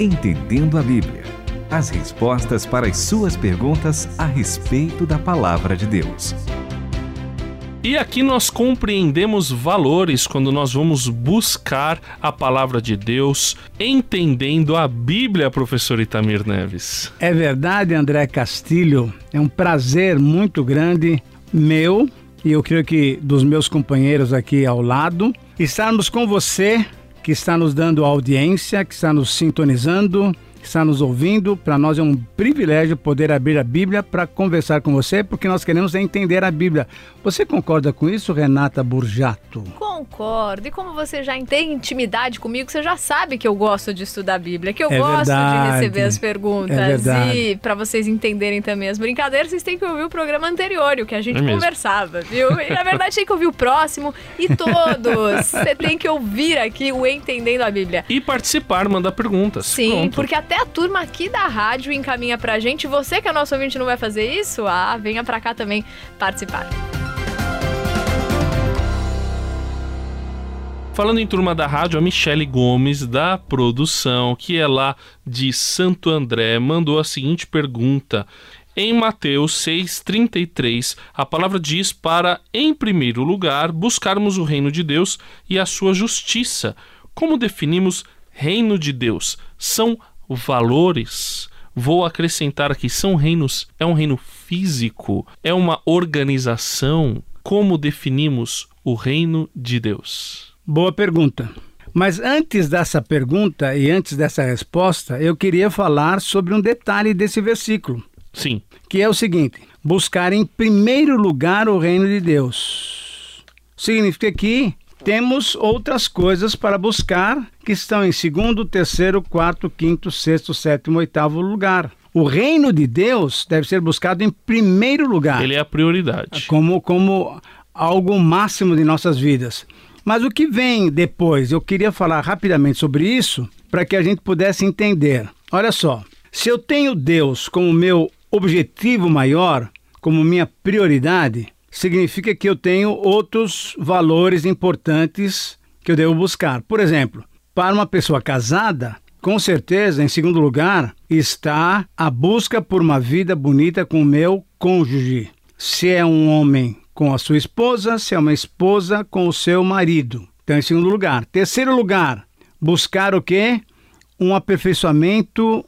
Entendendo a Bíblia. As respostas para as suas perguntas a respeito da palavra de Deus. E aqui nós compreendemos valores quando nós vamos buscar a palavra de Deus, entendendo a Bíblia, professor Itamir Neves. É verdade, André Castilho. É um prazer muito grande meu e eu creio que dos meus companheiros aqui ao lado estarmos com você que está nos dando audiência, que está nos sintonizando que está nos ouvindo. Para nós é um privilégio poder abrir a Bíblia para conversar com você, porque nós queremos entender a Bíblia. Você concorda com isso, Renata Burjato? Concordo. E como você já tem intimidade comigo, você já sabe que eu gosto de estudar a Bíblia, que eu é gosto verdade. de receber as perguntas. É verdade. e para vocês entenderem também as brincadeiras, vocês têm que ouvir o programa anterior, o que a gente É conversava, viu? E na verdade tem que ouvir o próximo e todos. você tem que ouvir aqui o Entendendo a Bíblia. E participar, mandar perguntas. Sim, Pronto. porque até a turma aqui da rádio encaminha pra gente. Você que é nosso ouvinte não vai fazer isso? Ah, venha pra cá também participar. Falando em turma da rádio, a Michele Gomes, da produção, que é lá de Santo André, mandou a seguinte pergunta. Em Mateus 6,33, a palavra diz para, em primeiro lugar, buscarmos o reino de Deus e a sua justiça. Como definimos reino de Deus? São valores. Vou acrescentar aqui: são reinos. É um reino físico? É uma organização? Como definimos o reino de Deus? Boa pergunta. Mas antes dessa pergunta e antes dessa resposta, eu queria falar sobre um detalhe desse versículo, Sim. que é o seguinte: buscar em primeiro lugar o reino de Deus. Significa que temos outras coisas para buscar que estão em segundo, terceiro, quarto, quinto, sexto, sétimo, oitavo lugar. O reino de Deus deve ser buscado em primeiro lugar Ele é a prioridade. como, como algo máximo de nossas vidas. Mas o que vem depois? Eu queria falar rapidamente sobre isso para que a gente pudesse entender. Olha só, se eu tenho Deus como meu objetivo maior, como minha prioridade, significa que eu tenho outros valores importantes que eu devo buscar. Por exemplo, para uma pessoa casada, com certeza, em segundo lugar, está a busca por uma vida bonita com o meu cônjuge. Se é um homem com a sua esposa, se é uma esposa com o seu marido. Então, em segundo lugar. Terceiro lugar, buscar o quê? Um aperfeiçoamento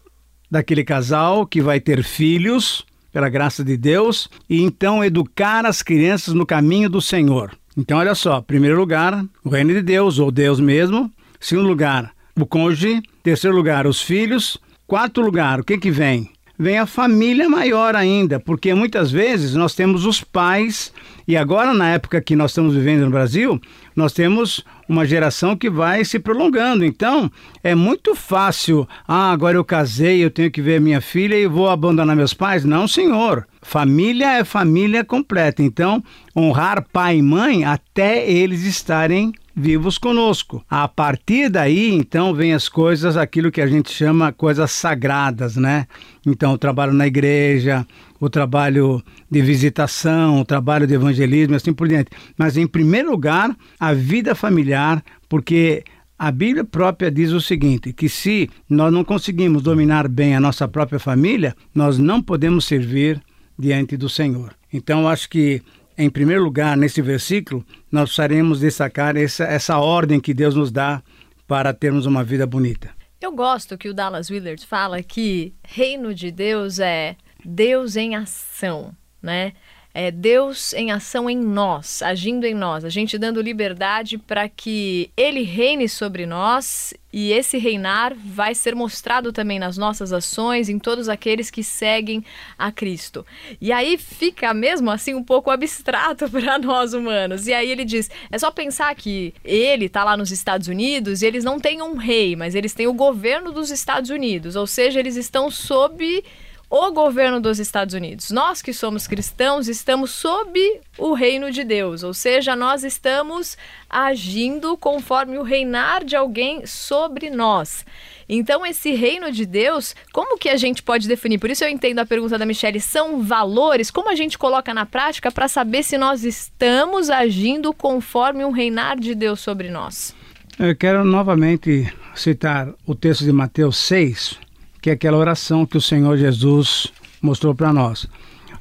daquele casal que vai ter filhos, pela graça de Deus, e então educar as crianças no caminho do Senhor. Então, olha só, primeiro lugar, o reino de Deus, ou Deus mesmo. Segundo lugar, o cônjuge. Terceiro lugar, os filhos. Quarto lugar, o que que vem? Vem a família maior ainda, porque muitas vezes nós temos os pais, e agora na época que nós estamos vivendo no Brasil, nós temos uma geração que vai se prolongando. Então, é muito fácil, ah, agora eu casei, eu tenho que ver minha filha e vou abandonar meus pais. Não, senhor. Família é família completa. Então, honrar pai e mãe até eles estarem vivos conosco. A partir daí, então, vem as coisas, aquilo que a gente chama coisas sagradas, né? Então, o trabalho na igreja, o trabalho de visitação, o trabalho de evangelismo assim por diante. Mas, em primeiro lugar, a vida familiar, porque a Bíblia própria diz o seguinte: que se nós não conseguimos dominar bem a nossa própria família, nós não podemos servir diante do Senhor. Então, acho que em primeiro lugar, nesse versículo, nós precisaremos destacar essa, essa ordem que Deus nos dá para termos uma vida bonita. Eu gosto que o Dallas Willard fala que reino de Deus é Deus em ação, né? É Deus em ação em nós, agindo em nós, a gente dando liberdade para que Ele reine sobre nós e esse reinar vai ser mostrado também nas nossas ações, em todos aqueles que seguem a Cristo. E aí fica mesmo assim um pouco abstrato para nós humanos. E aí ele diz: é só pensar que ele está lá nos Estados Unidos e eles não têm um rei, mas eles têm o governo dos Estados Unidos, ou seja, eles estão sob o governo dos Estados Unidos. Nós que somos cristãos estamos sob o reino de Deus, ou seja, nós estamos agindo conforme o reinar de alguém sobre nós. Então, esse reino de Deus, como que a gente pode definir? Por isso eu entendo a pergunta da Michelle, são valores? Como a gente coloca na prática para saber se nós estamos agindo conforme um reinar de Deus sobre nós? Eu quero novamente citar o texto de Mateus 6, que é aquela oração que o Senhor Jesus mostrou para nós.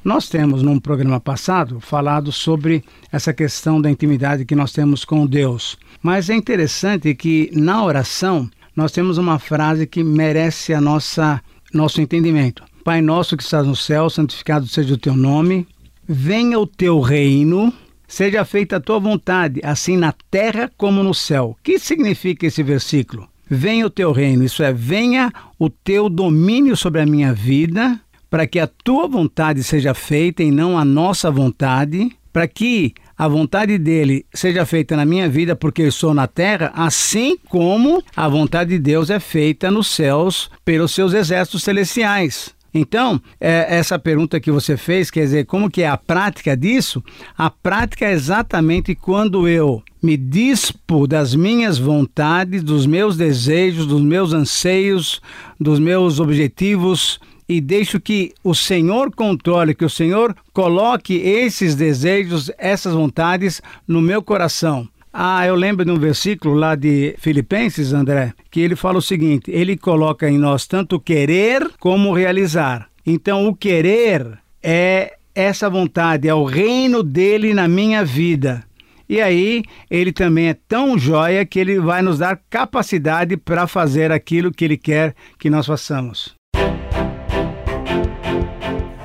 Nós temos, num programa passado, falado sobre essa questão da intimidade que nós temos com Deus. Mas é interessante que na oração nós temos uma frase que merece a nossa nosso entendimento. Pai nosso que estás no céu, santificado seja o teu nome. Venha o teu reino, seja feita a tua vontade, assim na terra como no céu. O que significa esse versículo? Venha o teu reino, isso é, venha o teu domínio sobre a minha vida, para que a tua vontade seja feita e não a nossa vontade, para que a vontade dele seja feita na minha vida, porque eu sou na terra, assim como a vontade de Deus é feita nos céus pelos seus exércitos celestiais. Então, é, essa pergunta que você fez, quer dizer, como que é a prática disso? A prática é exatamente quando eu me dispo das minhas vontades, dos meus desejos, dos meus anseios, dos meus objetivos e deixo que o Senhor controle, que o Senhor coloque esses desejos, essas vontades no meu coração. Ah, eu lembro de um versículo lá de Filipenses, André, que ele fala o seguinte: ele coloca em nós tanto querer como realizar. Então, o querer é essa vontade, é o reino dele na minha vida. E aí, ele também é tão joia que ele vai nos dar capacidade para fazer aquilo que ele quer que nós façamos.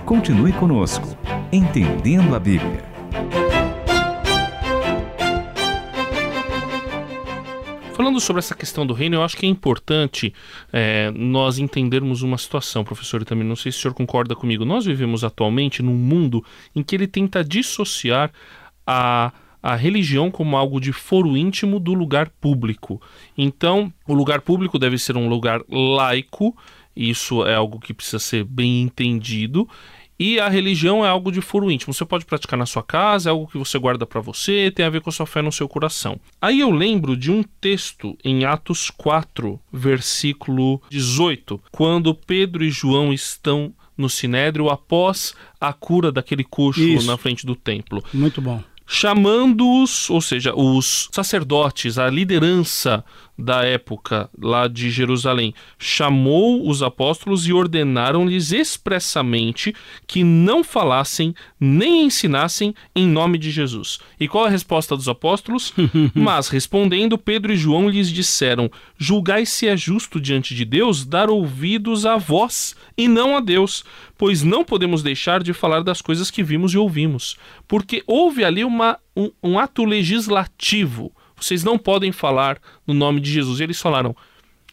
Continue conosco, Entendendo a Bíblia. Falando sobre essa questão do reino, eu acho que é importante é, nós entendermos uma situação, professor, e também não sei se o senhor concorda comigo. Nós vivemos atualmente num mundo em que ele tenta dissociar a a religião como algo de foro íntimo do lugar público. Então, o lugar público deve ser um lugar laico, isso é algo que precisa ser bem entendido, e a religião é algo de foro íntimo. Você pode praticar na sua casa, é algo que você guarda para você, tem a ver com a sua fé no seu coração. Aí eu lembro de um texto em Atos 4, versículo 18, quando Pedro e João estão no Sinédrio após a cura daquele coxo Isso. na frente do templo. Muito bom chamando-os, ou seja, os sacerdotes, a liderança da época lá de Jerusalém, chamou os apóstolos e ordenaram-lhes expressamente que não falassem nem ensinassem em nome de Jesus. E qual a resposta dos apóstolos? Mas respondendo, Pedro e João lhes disseram: Julgai se é justo diante de Deus dar ouvidos a vós e não a Deus, pois não podemos deixar de falar das coisas que vimos e ouvimos, porque houve ali uma, um, um ato legislativo. Vocês não podem falar no nome de Jesus. E eles falaram: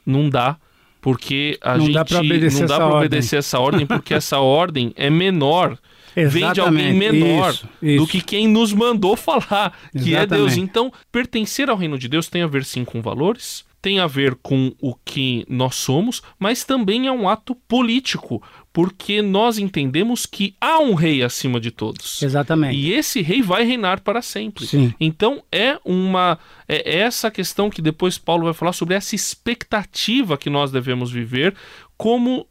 não dá, porque a não gente dá pra obedecer não dá para obedecer essa ordem, porque essa ordem é menor. Vem de alguém menor isso, isso. do que quem nos mandou falar, que Exatamente. é Deus. Então, pertencer ao reino de Deus tem a ver sim com valores, tem a ver com o que nós somos, mas também é um ato político, porque nós entendemos que há um rei acima de todos. Exatamente. E esse rei vai reinar para sempre. Sim. Então é uma é essa questão que depois Paulo vai falar sobre essa expectativa que nós devemos viver como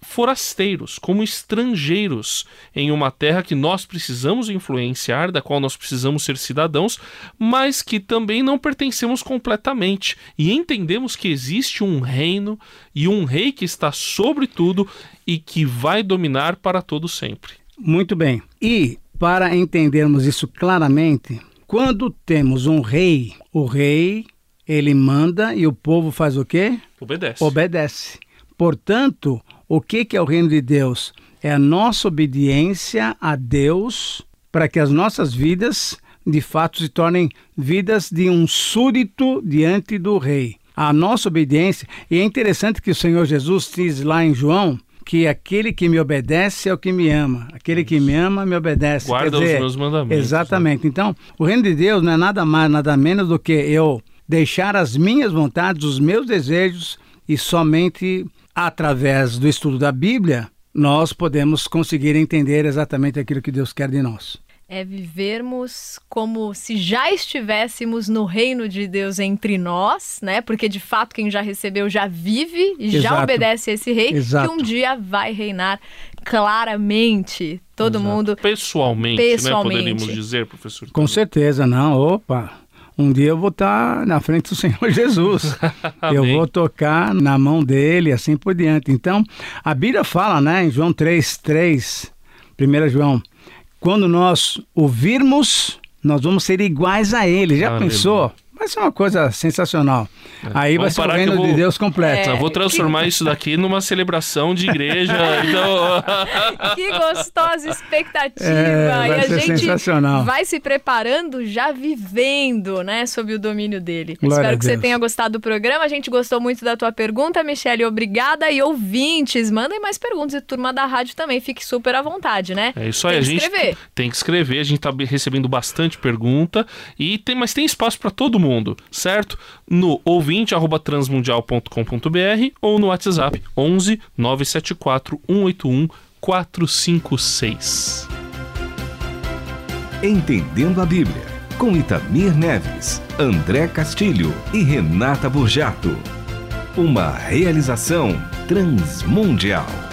forasteiros, como estrangeiros em uma terra que nós precisamos influenciar, da qual nós precisamos ser cidadãos, mas que também não pertencemos completamente. E entendemos que existe um reino e um rei que está sobre tudo e que vai dominar para todo sempre. Muito bem. E para entendermos isso claramente, quando temos um rei, o rei ele manda e o povo faz o quê? Obedece. Obedece. Portanto, o que, que é o reino de Deus? É a nossa obediência a Deus para que as nossas vidas, de fato, se tornem vidas de um súdito diante do rei. A nossa obediência, e é interessante que o Senhor Jesus diz lá em João, que aquele que me obedece é o que me ama. Aquele que me ama me obedece. Guarda dizer, os meus mandamentos. Né? Exatamente. Né? Então, o reino de Deus não é nada mais, nada menos do que eu deixar as minhas vontades, os meus desejos e somente através do estudo da Bíblia, nós podemos conseguir entender exatamente aquilo que Deus quer de nós. É vivermos como se já estivéssemos no reino de Deus entre nós, né? Porque de fato quem já recebeu já vive e Exato. já obedece a esse rei Exato. que um dia vai reinar claramente todo Exato. mundo pessoalmente, pessoalmente, né? Poderíamos dizer, professor. Com certeza, não. Opa. Um dia eu vou estar na frente do Senhor Jesus. eu vou tocar na mão dele, assim por diante. Então, a Bíblia fala, né, em João 3, 3, 1 João, quando nós ouvirmos, nós vamos ser iguais a ele. Já Aleluia. pensou? Vai ser uma coisa sensacional. É. Aí Vamos vai ser o reino vou... de Deus completo. É. Eu vou transformar isso daqui numa celebração de igreja. então... que gostosa expectativa. É, vai e a gente sensacional. vai se preparando, já vivendo, né, sob o domínio dele. Glória Espero que você tenha gostado do programa. A gente gostou muito da tua pergunta, Michele. Obrigada. E ouvintes, mandem mais perguntas. E turma da rádio também, fique super à vontade, né? É isso aí. Tem a gente escrever. tem que escrever. A gente tá recebendo bastante pergunta. E tem, mas tem espaço para todo mundo mundo, certo? No ouvinte@transmundial.com.br ou no WhatsApp 11 974 181 456. Entendendo a Bíblia, com Itamir Neves, André Castilho e Renata Burjato. Uma realização transmundial.